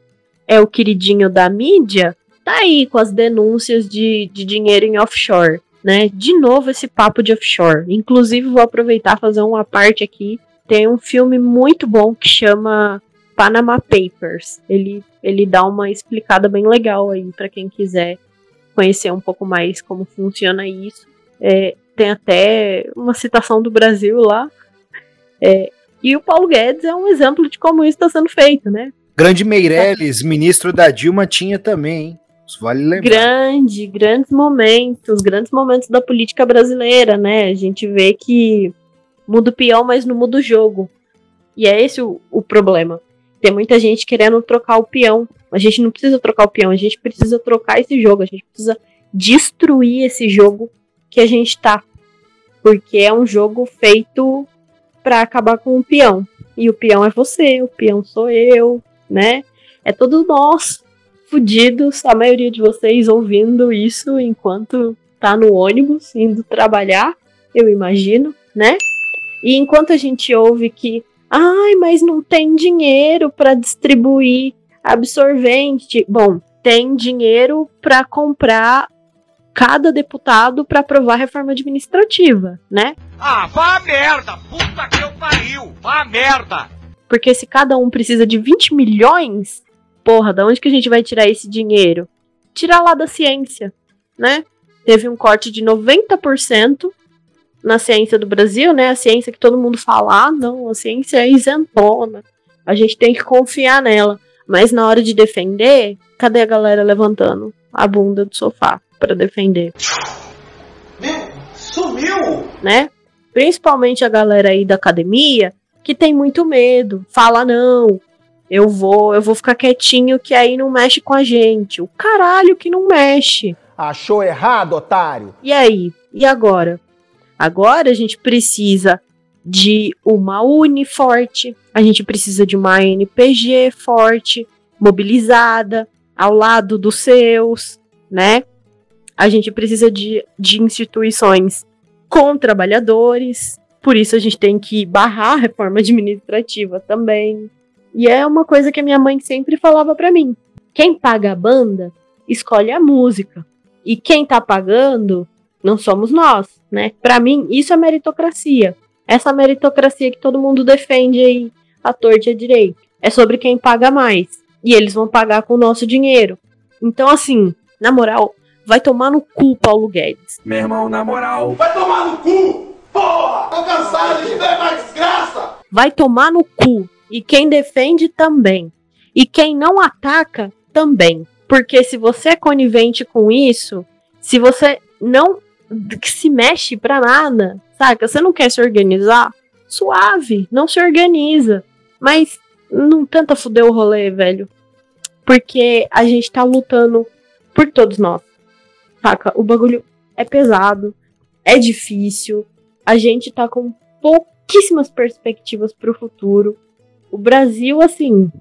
é o queridinho da mídia, tá aí com as denúncias de, de dinheiro em offshore, né? De novo esse papo de offshore. Inclusive, vou aproveitar fazer uma parte aqui. Tem um filme muito bom que chama Panama Papers. Ele, ele dá uma explicada bem legal aí para quem quiser conhecer um pouco mais como funciona isso. É, tem até uma citação do Brasil lá. É, e o Paulo Guedes é um exemplo de como isso está sendo feito, né? Grande Meirelles, ministro da Dilma, tinha também? Isso vale lembrar. Grande, grandes momentos, grandes momentos da política brasileira, né? A gente vê que muda o peão, mas não muda o jogo. E é esse o, o problema. Tem muita gente querendo trocar o peão. A gente não precisa trocar o peão, a gente precisa trocar esse jogo, a gente precisa destruir esse jogo que a gente tá. Porque é um jogo feito para acabar com o peão. E o peão é você, o peão sou eu, né? É todos nós fudidos, a maioria de vocês ouvindo isso enquanto tá no ônibus indo trabalhar, eu imagino, né? E enquanto a gente ouve que, ai, mas não tem dinheiro para distribuir absorvente. Bom, tem dinheiro para comprar cada deputado para aprovar a reforma administrativa, né? Ah, vá merda! Puta que eu pariu! Vá merda! Porque se cada um precisa de 20 milhões, porra, da onde que a gente vai tirar esse dinheiro? Tirar lá da ciência, né? Teve um corte de 90% na ciência do Brasil, né? A ciência que todo mundo fala, ah, não, a ciência é isentona. A gente tem que confiar nela. Mas na hora de defender, cadê a galera levantando a bunda do sofá para defender? Meu, sumiu! Né? Principalmente a galera aí da academia, que tem muito medo. Fala, não, eu vou, eu vou ficar quietinho que aí não mexe com a gente. O caralho que não mexe. Achou errado, otário? E aí? E agora? Agora a gente precisa de uma Uni forte, a gente precisa de uma NPG forte, mobilizada, ao lado dos seus, né? A gente precisa de, de instituições com trabalhadores, por isso a gente tem que barrar a reforma administrativa também. E é uma coisa que a minha mãe sempre falava para mim. Quem paga a banda escolhe a música. E quem tá pagando não somos nós, né? Para mim, isso é meritocracia. Essa meritocracia que todo mundo defende aí, a torta e a direito. É sobre quem paga mais. E eles vão pagar com o nosso dinheiro. Então, assim, na moral, vai tomar no cu, Paulo Guedes. Meu irmão, na moral, vai tomar no cu! Porra! Tô cansado de ver mais desgraça! Vai tomar no cu. E quem defende também. E quem não ataca também. Porque se você é conivente com isso, se você não se mexe pra nada, saca? Você não quer se organizar? Suave, não se organiza. Mas não tenta fuder o rolê, velho. Porque a gente tá lutando por todos nós. Saca? O bagulho é pesado, é difícil. A gente tá com pouquíssimas perspectivas pro futuro. O Brasil, assim,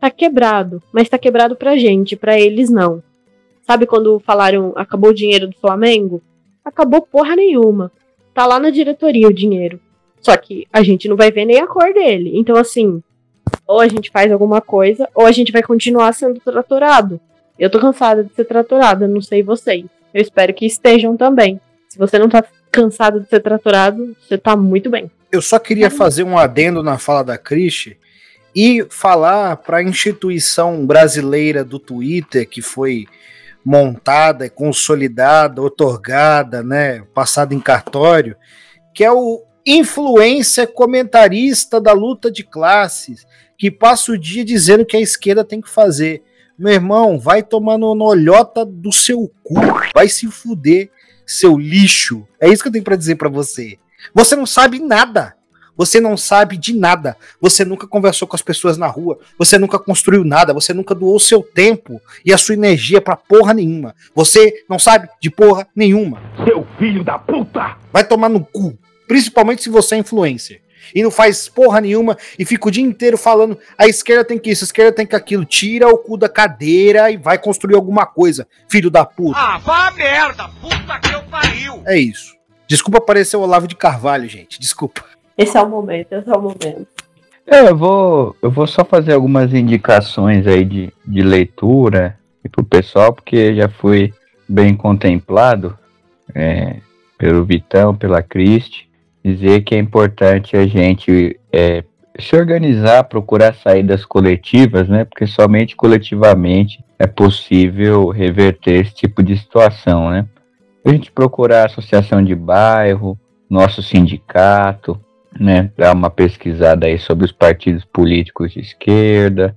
tá quebrado, mas tá quebrado pra gente, pra eles não. Sabe quando falaram acabou o dinheiro do Flamengo? Acabou porra nenhuma. Tá lá na diretoria o dinheiro. Só que a gente não vai ver nem a cor dele. Então, assim, ou a gente faz alguma coisa, ou a gente vai continuar sendo tratorado. Eu tô cansada de ser tratorada, não sei vocês. Eu espero que estejam também. Se você não tá cansado de ser tratorado, você tá muito bem. Eu só queria fazer um adendo na fala da Cristi e falar para a instituição brasileira do Twitter que foi montada, consolidada, otorgada, né, passada em cartório, que é o influência comentarista da luta de classes, que passa o dia dizendo que a esquerda tem que fazer. Meu irmão, vai tomando no olhota do seu cu, vai se fuder, seu lixo. É isso que eu tenho para dizer para você. Você não sabe nada. Você não sabe de nada. Você nunca conversou com as pessoas na rua. Você nunca construiu nada. Você nunca doou seu tempo e a sua energia para porra nenhuma. Você não sabe de porra nenhuma. Seu filho da puta! Vai tomar no cu. Principalmente se você é influencer. E não faz porra nenhuma e fica o dia inteiro falando a esquerda tem que isso, a esquerda tem que aquilo. Tira o cu da cadeira e vai construir alguma coisa, filho da puta. Ah, vá merda! Puta que eu pariu! É isso. Desculpa aparecer o Olavo de Carvalho, gente. Desculpa. Esse é o momento, esse é o momento. É, eu vou, eu vou só fazer algumas indicações aí de, de leitura e pro pessoal, porque já fui bem contemplado é, pelo Vitão, pela Cristi, dizer que é importante a gente é, se organizar, procurar saídas coletivas, né? Porque somente coletivamente é possível reverter esse tipo de situação, né? a gente procurar associação de bairro, nosso sindicato, né, dar uma pesquisada aí sobre os partidos políticos de esquerda,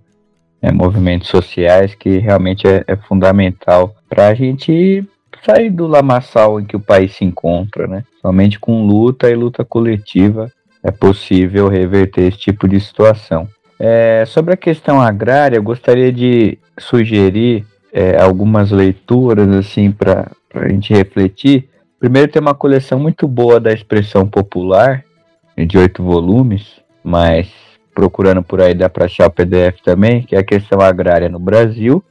né, movimentos sociais, que realmente é, é fundamental para a gente sair do lamaçal em que o país se encontra, né? Somente com luta e luta coletiva é possível reverter esse tipo de situação. É, sobre a questão agrária, eu gostaria de sugerir é, algumas leituras assim para a gente refletir. Primeiro, tem uma coleção muito boa da expressão popular, de oito volumes, mas procurando por aí dá para achar o PDF também, que é a questão agrária no Brasil.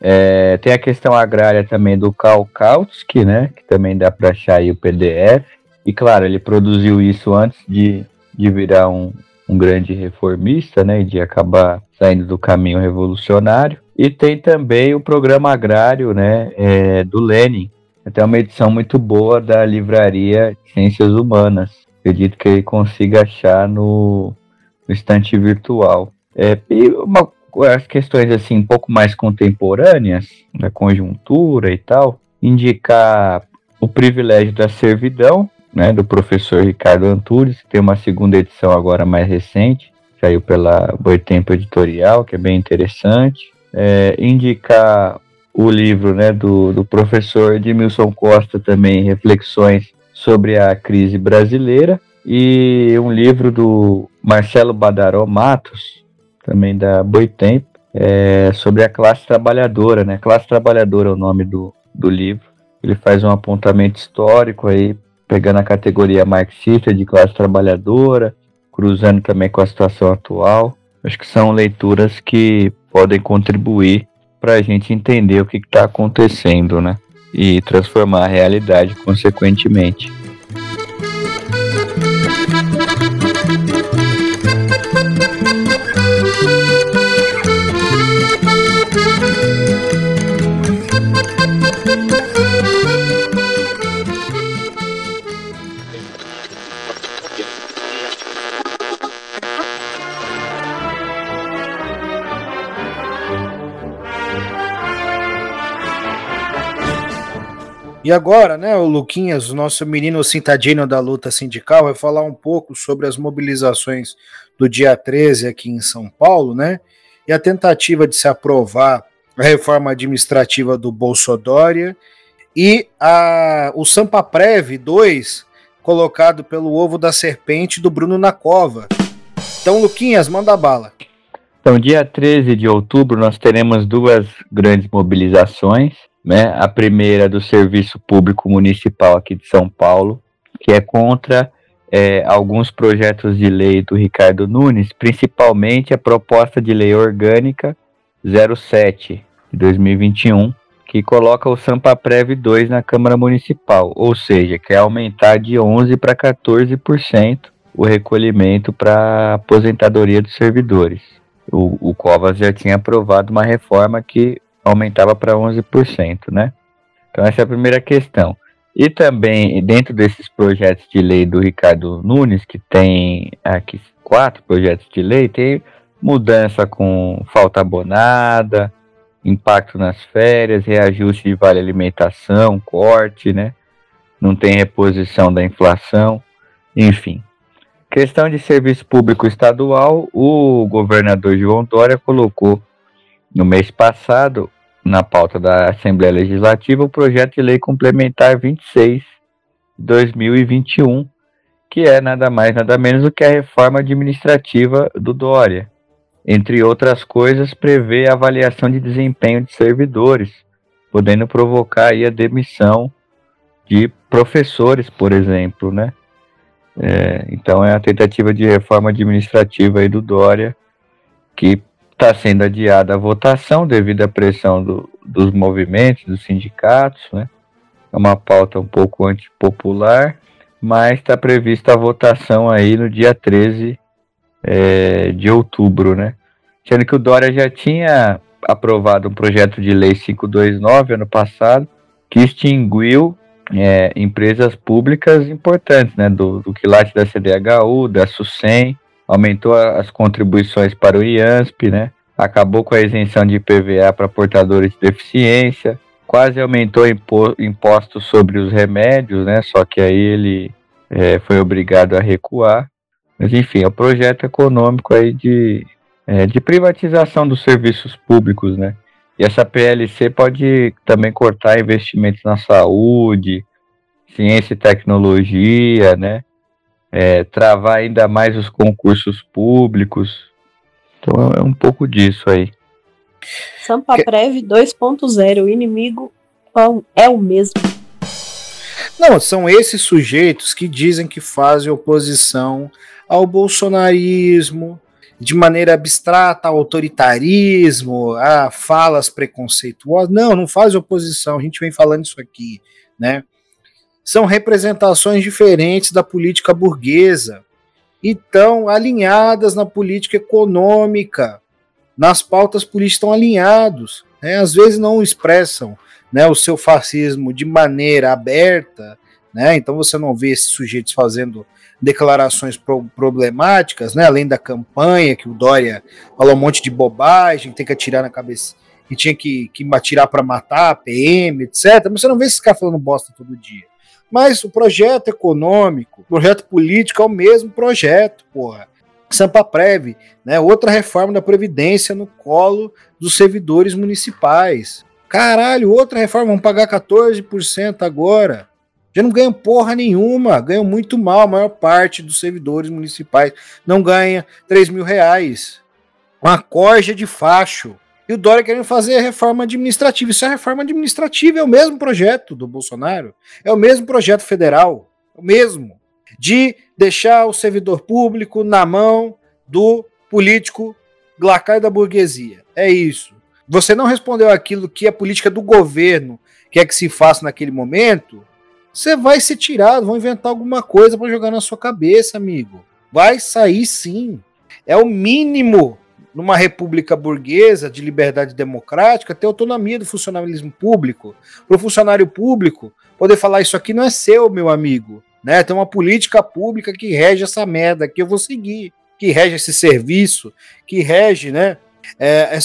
É, tem a questão agrária também do Karl Kautsky, né, que também dá para achar aí o PDF. E claro, ele produziu isso antes de, de virar um, um grande reformista, né, e de acabar saindo do caminho revolucionário. E tem também o programa agrário, né, é, do Lenin. Até uma edição muito boa da livraria Ciências Humanas. Acredito que ele consiga achar no, no estante virtual. É, e uma, as questões assim um pouco mais contemporâneas da conjuntura e tal, indicar o privilégio da servidão, né, do professor Ricardo Antunes, que tem uma segunda edição agora mais recente, saiu pela Boitempo Editorial, que é bem interessante. É, indicar o livro né, do, do professor Edmilson Costa também, Reflexões sobre a Crise Brasileira, e um livro do Marcelo Badaró Matos, também da Boitempo, é, sobre a classe trabalhadora, né? Classe trabalhadora é o nome do, do livro. Ele faz um apontamento histórico aí pegando a categoria marxista de classe trabalhadora, cruzando também com a situação atual. Acho que são leituras que podem contribuir para a gente entender o que está acontecendo, né? E transformar a realidade consequentemente. E agora, né, o Luquinhas, o nosso menino citadino da luta sindical, vai falar um pouco sobre as mobilizações do dia 13 aqui em São Paulo, né? E a tentativa de se aprovar a reforma administrativa do Bolsodória e a, o Sampa Prev 2, colocado pelo ovo da serpente do Bruno na cova. Então, Luquinhas, manda bala. Então, dia 13 de outubro, nós teremos duas grandes mobilizações né? A primeira do Serviço Público Municipal aqui de São Paulo, que é contra é, alguns projetos de lei do Ricardo Nunes, principalmente a proposta de lei orgânica 07 de 2021, que coloca o Sampa Prev 2 na Câmara Municipal, ou seja, quer aumentar de 11 para 14% o recolhimento para aposentadoria dos servidores. O, o Covas já tinha aprovado uma reforma que aumentava para 11%, né? Então essa é a primeira questão. E também dentro desses projetos de lei do Ricardo Nunes, que tem aqui quatro projetos de lei, tem mudança com falta abonada, impacto nas férias, reajuste de vale alimentação, corte, né? Não tem reposição da inflação, enfim. Questão de serviço público estadual, o governador João Dória colocou no mês passado na pauta da Assembleia Legislativa o projeto de lei complementar 26 de 2021, que é nada mais nada menos do que a reforma administrativa do Dória. Entre outras coisas, prevê a avaliação de desempenho de servidores, podendo provocar aí a demissão de professores, por exemplo, né? É, então é a tentativa de reforma administrativa aí do Dória que Está sendo adiada a votação devido à pressão do, dos movimentos, dos sindicatos, né? É uma pauta um pouco antipopular, mas está prevista a votação aí no dia 13 é, de outubro, né? Sendo que o Dória já tinha aprovado um projeto de lei 529 ano passado, que extinguiu é, empresas públicas importantes, né? Do, do quilate da CDHU, da SUSEM, aumentou as contribuições para o IANSP, né? acabou com a isenção de IPVA para portadores de deficiência, quase aumentou impo impostos sobre os remédios, né? Só que aí ele é, foi obrigado a recuar. Mas enfim, é um projeto econômico aí de, é, de privatização dos serviços públicos, né? E essa PLC pode também cortar investimentos na saúde, ciência e tecnologia, né? É, travar ainda mais os concursos públicos. Então é um pouco disso aí. Sampa Prev 2.0, o inimigo é o mesmo. Não, são esses sujeitos que dizem que fazem oposição ao bolsonarismo, de maneira abstrata, ao autoritarismo, a falas preconceituosas. Não, não faz oposição, a gente vem falando isso aqui, né? São representações diferentes da política burguesa e estão alinhadas na política econômica, nas pautas políticas estão alinhados. Né? Às vezes não expressam né, o seu fascismo de maneira aberta, né? então você não vê esses sujeitos fazendo declarações pro problemáticas, né? além da campanha que o Dória falou um monte de bobagem, tem que atirar na cabeça, tinha que, que atirar para matar, PM, etc. Mas você não vê esses caras falando bosta todo dia. Mas o projeto econômico, o projeto político é o mesmo projeto, porra. Sampa Prev, né, outra reforma da Previdência no colo dos servidores municipais. Caralho, outra reforma, vão pagar 14% agora. Já não ganham porra nenhuma, ganham muito mal. A maior parte dos servidores municipais não ganha 3 mil reais. Uma corja de facho. E o Dória querendo fazer a reforma administrativa. Isso é reforma administrativa, é o mesmo projeto do Bolsonaro. É o mesmo projeto federal. É o mesmo de deixar o servidor público na mão do político glacai da burguesia. É isso. Você não respondeu aquilo que a política do governo quer que se faça naquele momento, você vai ser tirado, vão inventar alguma coisa para jogar na sua cabeça, amigo. Vai sair sim. É o mínimo numa república burguesa de liberdade democrática ter autonomia do funcionalismo público. Para o funcionário público poder falar isso aqui não é seu, meu amigo né? Tem uma política pública que rege essa merda que eu vou seguir, que rege esse serviço, que rege, né? É,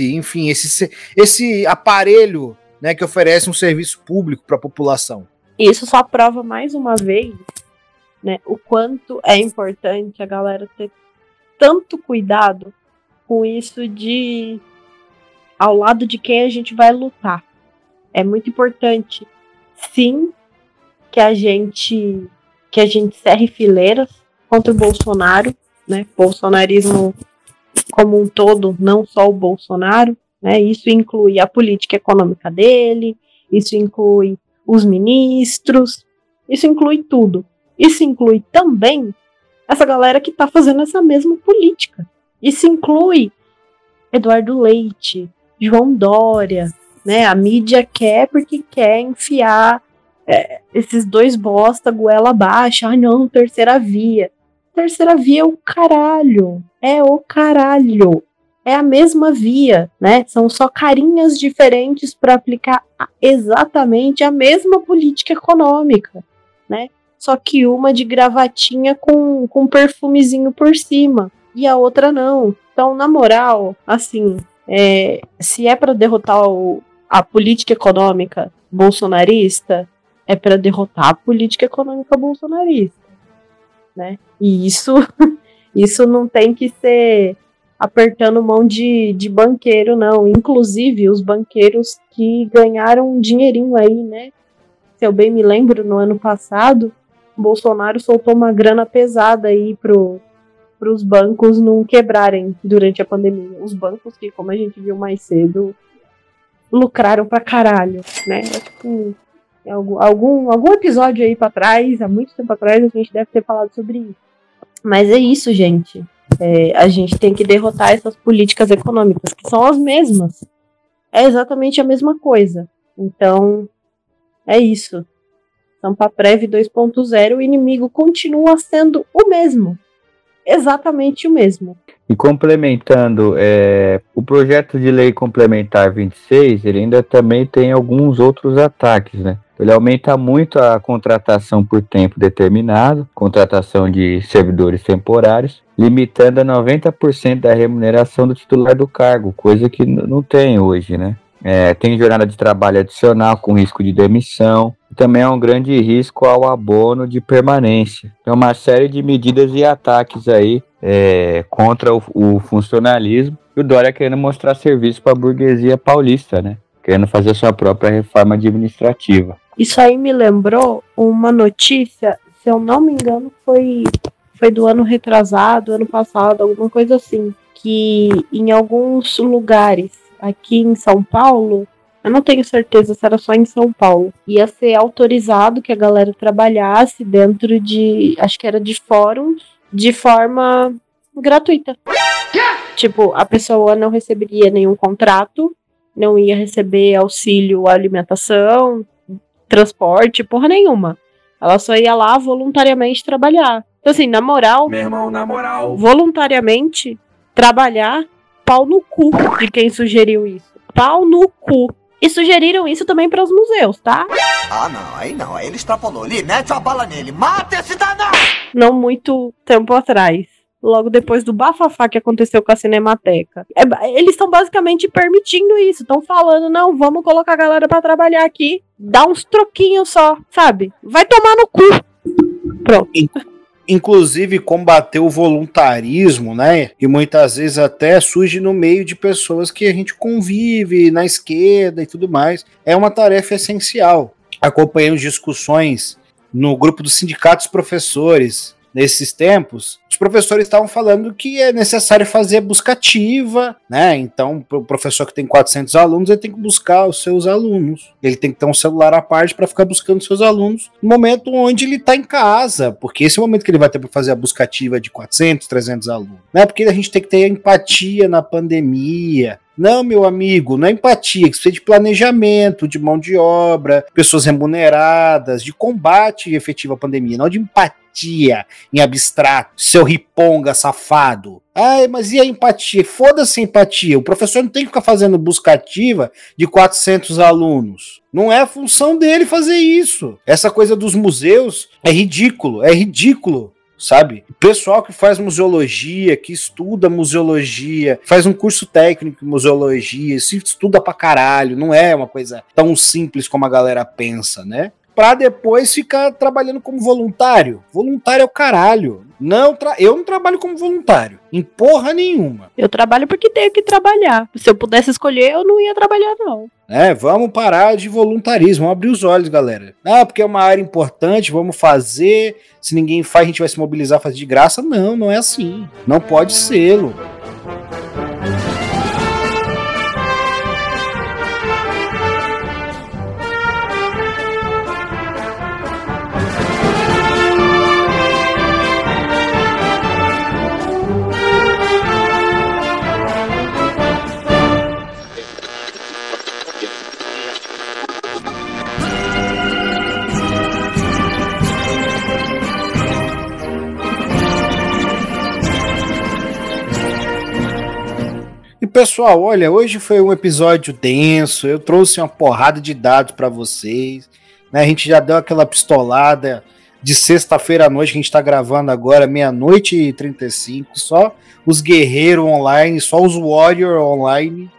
enfim, esse, esse aparelho né, que oferece um serviço público para a população. Isso só prova mais uma vez né, o quanto é importante a galera ter tanto cuidado com isso de ao lado de quem a gente vai lutar. É muito importante, sim, que a gente que a gente cerre fileiras contra o Bolsonaro, né? Bolsonarismo como um todo, não só o Bolsonaro, né? Isso inclui a política econômica dele, isso inclui os ministros, isso inclui tudo. Isso inclui também essa galera que está fazendo essa mesma política. Isso inclui Eduardo Leite, João Dória, né? A mídia quer porque quer enfiar é, esses dois bosta, goela abaixo, ah não, terceira via. Terceira via é o caralho, é o caralho. É a mesma via, né? São só carinhas diferentes para aplicar exatamente a mesma política econômica, né? Só que uma de gravatinha com, com perfumezinho por cima e a outra não. Então, na moral, assim, é, se é para derrotar o, a política econômica bolsonarista, é para derrotar a política econômica bolsonarista, né? E isso, isso não tem que ser apertando mão de, de banqueiro, não. Inclusive, os banqueiros que ganharam um dinheirinho aí, né? Se eu bem me lembro, no ano passado, Bolsonaro soltou uma grana pesada aí pro, os bancos não quebrarem durante a pandemia. Os bancos que, como a gente viu mais cedo, lucraram pra caralho, né? Acho que algum, algum, algum episódio aí para trás, há muito tempo atrás, a gente deve ter falado sobre isso. Mas é isso, gente. É, a gente tem que derrotar essas políticas econômicas, que são as mesmas. É exatamente a mesma coisa. Então, é isso. Sampa Prev 2.0, o inimigo continua sendo o mesmo. Exatamente o mesmo. E complementando, é, o projeto de lei complementar 26, ele ainda também tem alguns outros ataques, né? Ele aumenta muito a contratação por tempo determinado, contratação de servidores temporários, limitando a 90% da remuneração do titular do cargo, coisa que não tem hoje, né? é, tem jornada de trabalho adicional com risco de demissão, também é um grande risco ao abono de permanência. Tem uma série de medidas e ataques aí é, contra o, o, funcionalismo. E o Dória querendo mostrar serviço para a burguesia paulista, né? Querendo fazer sua própria reforma administrativa. Isso aí me lembrou uma notícia, se eu não me engano, foi, foi do ano retrasado, ano passado, alguma coisa assim. Que em alguns lugares aqui em São Paulo, eu não tenho certeza se era só em São Paulo, ia ser autorizado que a galera trabalhasse dentro de, acho que era de fóruns, de forma gratuita. Tipo, a pessoa não receberia nenhum contrato, não ia receber auxílio alimentação, transporte, porra nenhuma. Ela só ia lá voluntariamente trabalhar. Então, assim, na moral, Meu irmão, na moral. voluntariamente trabalhar, pau no cu de quem sugeriu isso. Pau no cu. E sugeriram isso também para os museus, tá? Ah, não, aí não, aí ele extrapolou. Ali, mete a bala nele, mata esse danado! Não muito tempo atrás. Logo depois do bafafá que aconteceu com a Cinemateca. É, eles estão basicamente permitindo isso. Estão falando, não, vamos colocar a galera para trabalhar aqui. Dá uns troquinhos só, sabe? Vai tomar no cu. Pronto inclusive combater o voluntarismo, né? E muitas vezes até surge no meio de pessoas que a gente convive na esquerda e tudo mais. É uma tarefa essencial. Acompanhando discussões no grupo dos sindicatos professores nesses tempos, os professores estavam falando que é necessário fazer busca ativa, né? Então, o professor que tem 400 alunos, ele tem que buscar os seus alunos. Ele tem que ter um celular à parte para ficar buscando seus alunos no momento onde ele está em casa, porque esse é o momento que ele vai ter para fazer a busca ativa de 400, 300 alunos, né? Porque a gente tem que ter empatia na pandemia, não, meu amigo, não é empatia, que precisa de planejamento, de mão de obra, pessoas remuneradas, de combate efetivo à pandemia, não de empatia em abstrato, seu riponga safado. Ai, mas e a empatia? Foda-se a empatia. O professor não tem que ficar fazendo busca ativa de 400 alunos. Não é a função dele fazer isso. Essa coisa dos museus é ridículo, é ridículo sabe? O pessoal que faz museologia, que estuda museologia, faz um curso técnico em museologia, se estuda pra caralho, não é uma coisa tão simples como a galera pensa, né? Pra depois ficar trabalhando como voluntário. Voluntário é o caralho. Não eu não trabalho como voluntário. Em porra nenhuma. Eu trabalho porque tenho que trabalhar. Se eu pudesse escolher, eu não ia trabalhar, não. É, vamos parar de voluntarismo, vamos abrir os olhos, galera. Ah, porque é uma área importante, vamos fazer. Se ninguém faz, a gente vai se mobilizar, fazer de graça. Não, não é assim. Não pode ser, Lu. Pessoal, olha, hoje foi um episódio denso. Eu trouxe uma porrada de dados para vocês. Né? A gente já deu aquela pistolada de sexta-feira à noite que a gente está gravando agora, meia-noite e 35. Só os guerreiros online, só os warrior online.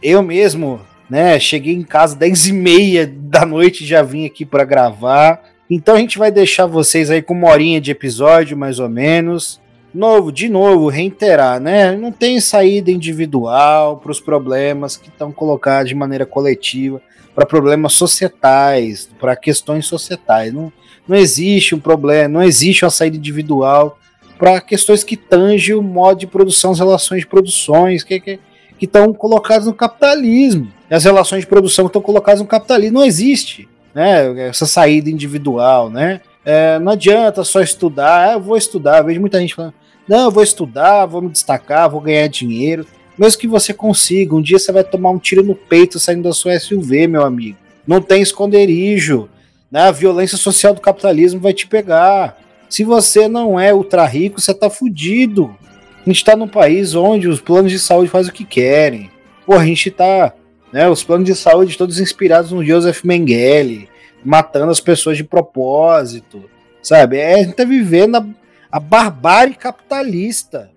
Eu mesmo, né? Cheguei em casa 10 e meia da noite já vim aqui para gravar. Então a gente vai deixar vocês aí com uma horinha de episódio, mais ou menos novo, de novo, reiterar, né? Não tem saída individual para os problemas que estão colocados de maneira coletiva, para problemas societais, para questões societais. Não, não existe um problema, não existe uma saída individual para questões que tangem o modo de produção, as relações de produções que que estão colocadas no capitalismo. As relações de produção que estão colocadas no capitalismo não existe, né? Essa saída individual, né? É, não adianta só estudar, ah, eu vou estudar. Eu vejo muita gente falando, não, eu vou estudar, vou me destacar, vou ganhar dinheiro. Mesmo que você consiga, um dia você vai tomar um tiro no peito saindo da sua SUV, meu amigo. Não tem esconderijo. Né? A violência social do capitalismo vai te pegar. Se você não é ultra rico, você tá fudido. A gente tá num país onde os planos de saúde fazem o que querem. Pô, a gente tá. Né, os planos de saúde todos inspirados no Joseph Mengele, matando as pessoas de propósito. Sabe? É, a gente tá vivendo a, barbárie capitalista.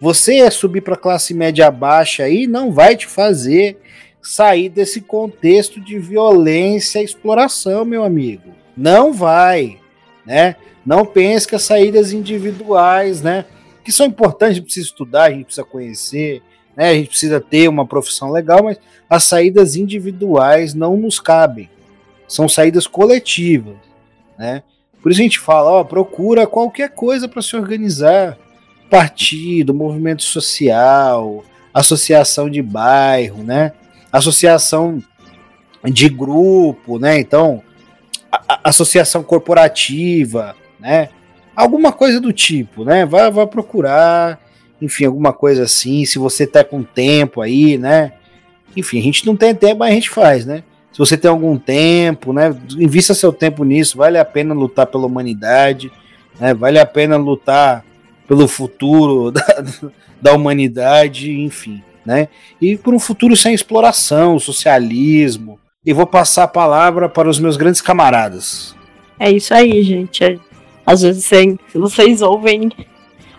Você subir para classe média baixa aí não vai te fazer sair desse contexto de violência e exploração, meu amigo. Não vai, né? Não pense que as saídas individuais, né, que são importantes, a gente precisa estudar, a gente precisa conhecer, né, a gente precisa ter uma profissão legal, mas as saídas individuais não nos cabem. São saídas coletivas, né? Por isso a gente fala, ó, procura qualquer coisa para se organizar, partido, movimento social, associação de bairro, né? Associação de grupo, né? Então, associação corporativa, né? Alguma coisa do tipo, né? Vai, vai procurar, enfim, alguma coisa assim. Se você tá com tempo aí, né? Enfim, a gente não tem tempo, mas a gente faz, né? Se você tem algum tempo, né? Invista seu tempo nisso. Vale a pena lutar pela humanidade, né? Vale a pena lutar pelo futuro da, da humanidade, enfim, né? E por um futuro sem exploração, socialismo. E vou passar a palavra para os meus grandes camaradas. É isso aí, gente. É, às vezes se vocês ouvem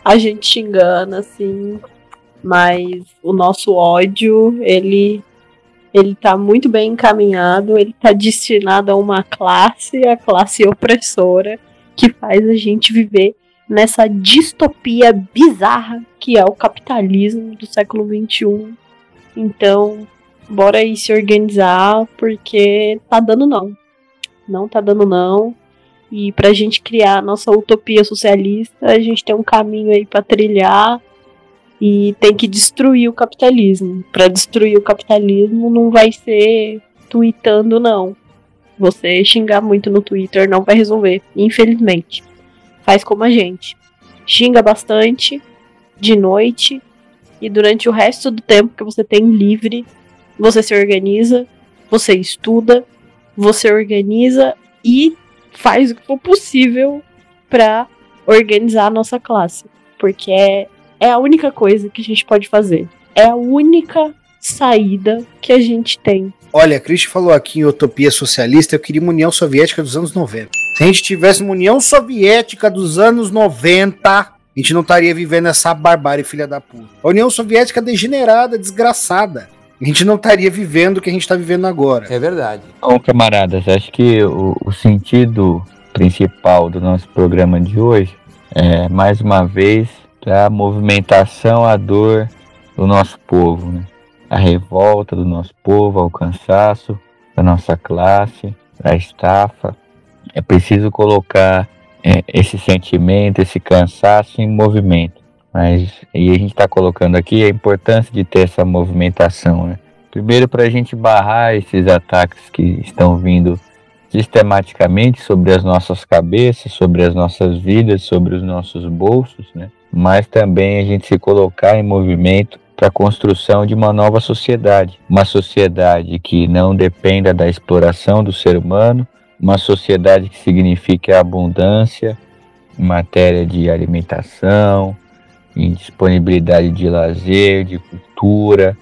a gente xingando, assim, mas o nosso ódio, ele ele tá muito bem encaminhado, ele tá destinado a uma classe, a classe opressora, que faz a gente viver nessa distopia bizarra que é o capitalismo do século XXI. Então, bora aí se organizar, porque tá dando não. Não tá dando não. E pra gente criar a nossa utopia socialista, a gente tem um caminho aí para trilhar e tem que destruir o capitalismo. Para destruir o capitalismo não vai ser tweetando não. Você xingar muito no Twitter não vai resolver, infelizmente faz como a gente. Xinga bastante de noite e durante o resto do tempo que você tem livre, você se organiza, você estuda, você organiza e faz o que for possível para organizar a nossa classe, porque é, é a única coisa que a gente pode fazer. É a única saída que a gente tem. Olha, a Cristi falou aqui em Utopia Socialista, eu queria uma União Soviética dos anos 90. Se a gente tivesse uma União Soviética dos anos 90, a gente não estaria vivendo essa barbárie, filha da puta. A União Soviética degenerada, desgraçada. A gente não estaria vivendo o que a gente está vivendo agora. É verdade. Bom, camaradas, acho que o, o sentido principal do nosso programa de hoje é, mais uma vez, a movimentação, a dor do nosso povo, né? A revolta do nosso povo, ao cansaço da nossa classe, da estafa, é preciso colocar é, esse sentimento, esse cansaço em movimento. Mas e a gente está colocando aqui a importância de ter essa movimentação. Né? Primeiro, para a gente barrar esses ataques que estão vindo sistematicamente sobre as nossas cabeças, sobre as nossas vidas, sobre os nossos bolsos, né? Mas também a gente se colocar em movimento para a construção de uma nova sociedade, uma sociedade que não dependa da exploração do ser humano, uma sociedade que signifique a abundância em matéria de alimentação, em disponibilidade de lazer, de cultura,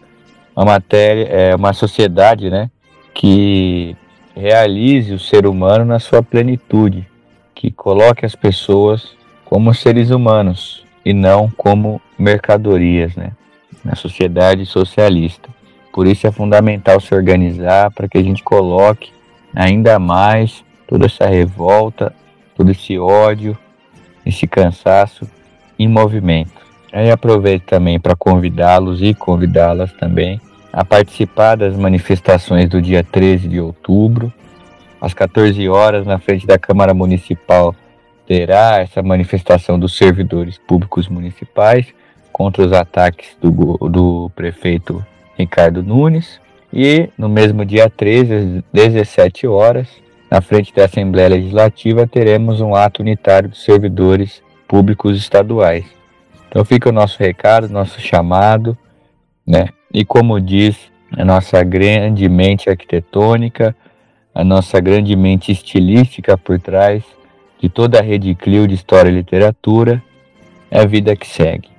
uma matéria, é uma sociedade, né, que realize o ser humano na sua plenitude, que coloque as pessoas como seres humanos e não como mercadorias, né, na sociedade socialista. Por isso é fundamental se organizar para que a gente coloque ainda mais toda essa revolta, todo esse ódio, esse cansaço em movimento. Aí aproveito também para convidá-los e convidá-las também a participar das manifestações do dia 13 de outubro. Às 14 horas, na frente da Câmara Municipal, terá essa manifestação dos servidores públicos municipais contra os ataques do, do prefeito Ricardo Nunes. E no mesmo dia 13, às 17 horas, na frente da Assembleia Legislativa, teremos um ato unitário dos servidores públicos estaduais. Então fica o nosso recado, nosso chamado, né? E como diz a nossa grande mente arquitetônica, a nossa grande mente estilística por trás de toda a rede Clio de História e Literatura, é a vida que segue.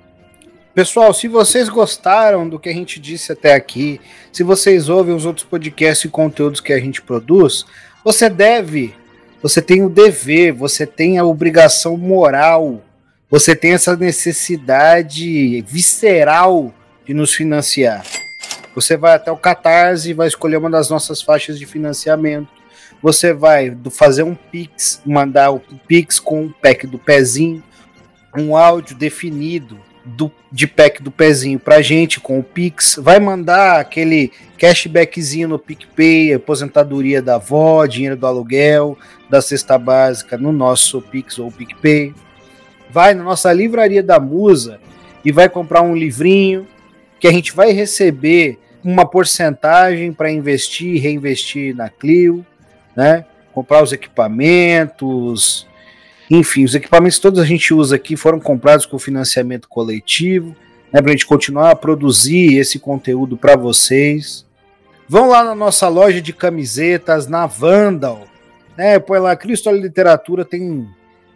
Pessoal, se vocês gostaram do que a gente disse até aqui, se vocês ouvem os outros podcasts e conteúdos que a gente produz, você deve, você tem o dever, você tem a obrigação moral, você tem essa necessidade visceral de nos financiar. Você vai até o Catarse e vai escolher uma das nossas faixas de financiamento. Você vai fazer um Pix, mandar o Pix com o pack do pezinho, um áudio definido do, de pack do pezinho pra gente com o Pix. Vai mandar aquele cashbackzinho no PicPay, aposentadoria da avó, dinheiro do aluguel, da cesta básica no nosso Pix ou PicPay. Vai na nossa livraria da Musa e vai comprar um livrinho que a gente vai receber uma porcentagem para investir reinvestir na Clio, né? Comprar os equipamentos, enfim, os equipamentos todos a gente usa aqui foram comprados com financiamento coletivo, né? Para a gente continuar a produzir esse conteúdo para vocês. Vão lá na nossa loja de camisetas, na Vandal, né? Põe lá, Cristo Literatura tem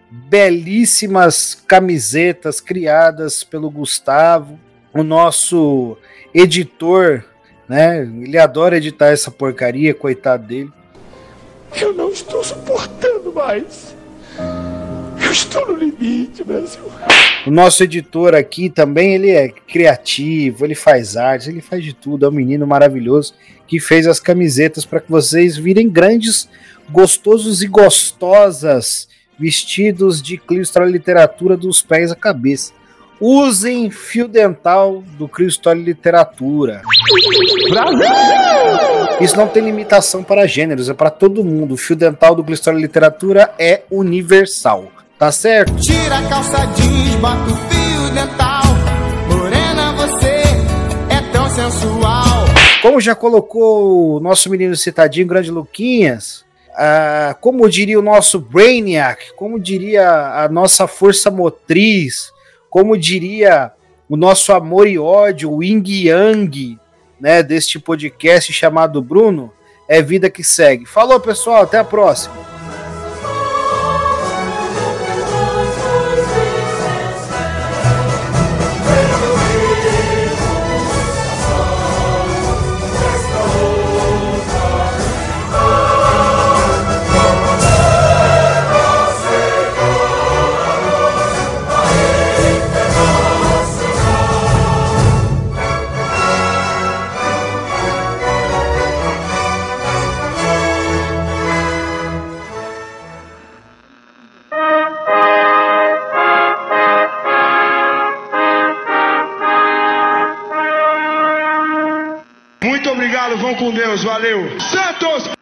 belíssimas camisetas criadas pelo Gustavo, o nosso editor né? Ele adora editar essa porcaria, coitado dele. Eu não estou suportando mais. Eu estou no limite, Brasil. O nosso editor aqui também, ele é criativo, ele faz artes, ele faz de tudo. É um menino maravilhoso que fez as camisetas para que vocês virem grandes, gostosos e gostosas vestidos de Clio Literatura dos pés à cabeça. Usem fio dental do Cristório Literatura. Brasil! Isso não tem limitação para gêneros, é para todo mundo. O fio dental do Cristório Literatura é universal. Tá certo? Tira a calça jeans, bota o fio dental. Morena, você é tão sensual. Como já colocou o nosso menino citadinho, grande Luquinhas, ah, como diria o nosso Brainiac, como diria a nossa força motriz, como diria o nosso amor e ódio, o yin yang, né, deste podcast chamado Bruno, é vida que segue. Falou, pessoal, até a próxima. Deus, valeu. Santos!